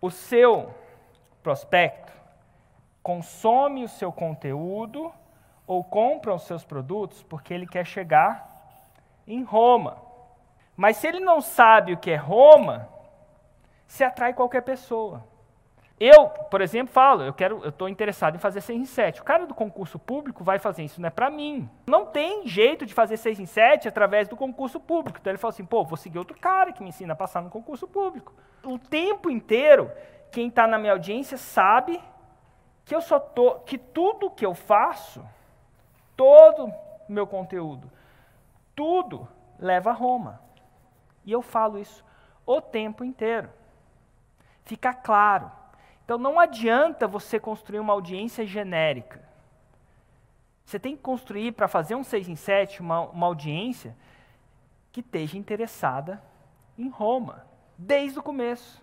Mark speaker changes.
Speaker 1: o seu prospecto consome o seu conteúdo ou compra os seus produtos porque ele quer chegar em Roma. Mas se ele não sabe o que é Roma, se atrai qualquer pessoa. Eu, por exemplo, falo, eu quero, eu estou interessado em fazer 6 em 7. O cara do concurso público vai fazer isso, não é para mim. Não tem jeito de fazer 6 em 7 através do concurso público. Então ele fala assim, pô, vou seguir outro cara que me ensina a passar no concurso público. O tempo inteiro, quem está na minha audiência sabe que eu só tô, que tudo que eu faço, todo meu conteúdo, tudo leva a Roma. E eu falo isso o tempo inteiro. Fica claro. Então não adianta você construir uma audiência genérica. Você tem que construir, para fazer um 6 em 7, uma, uma audiência que esteja interessada em Roma, desde o começo.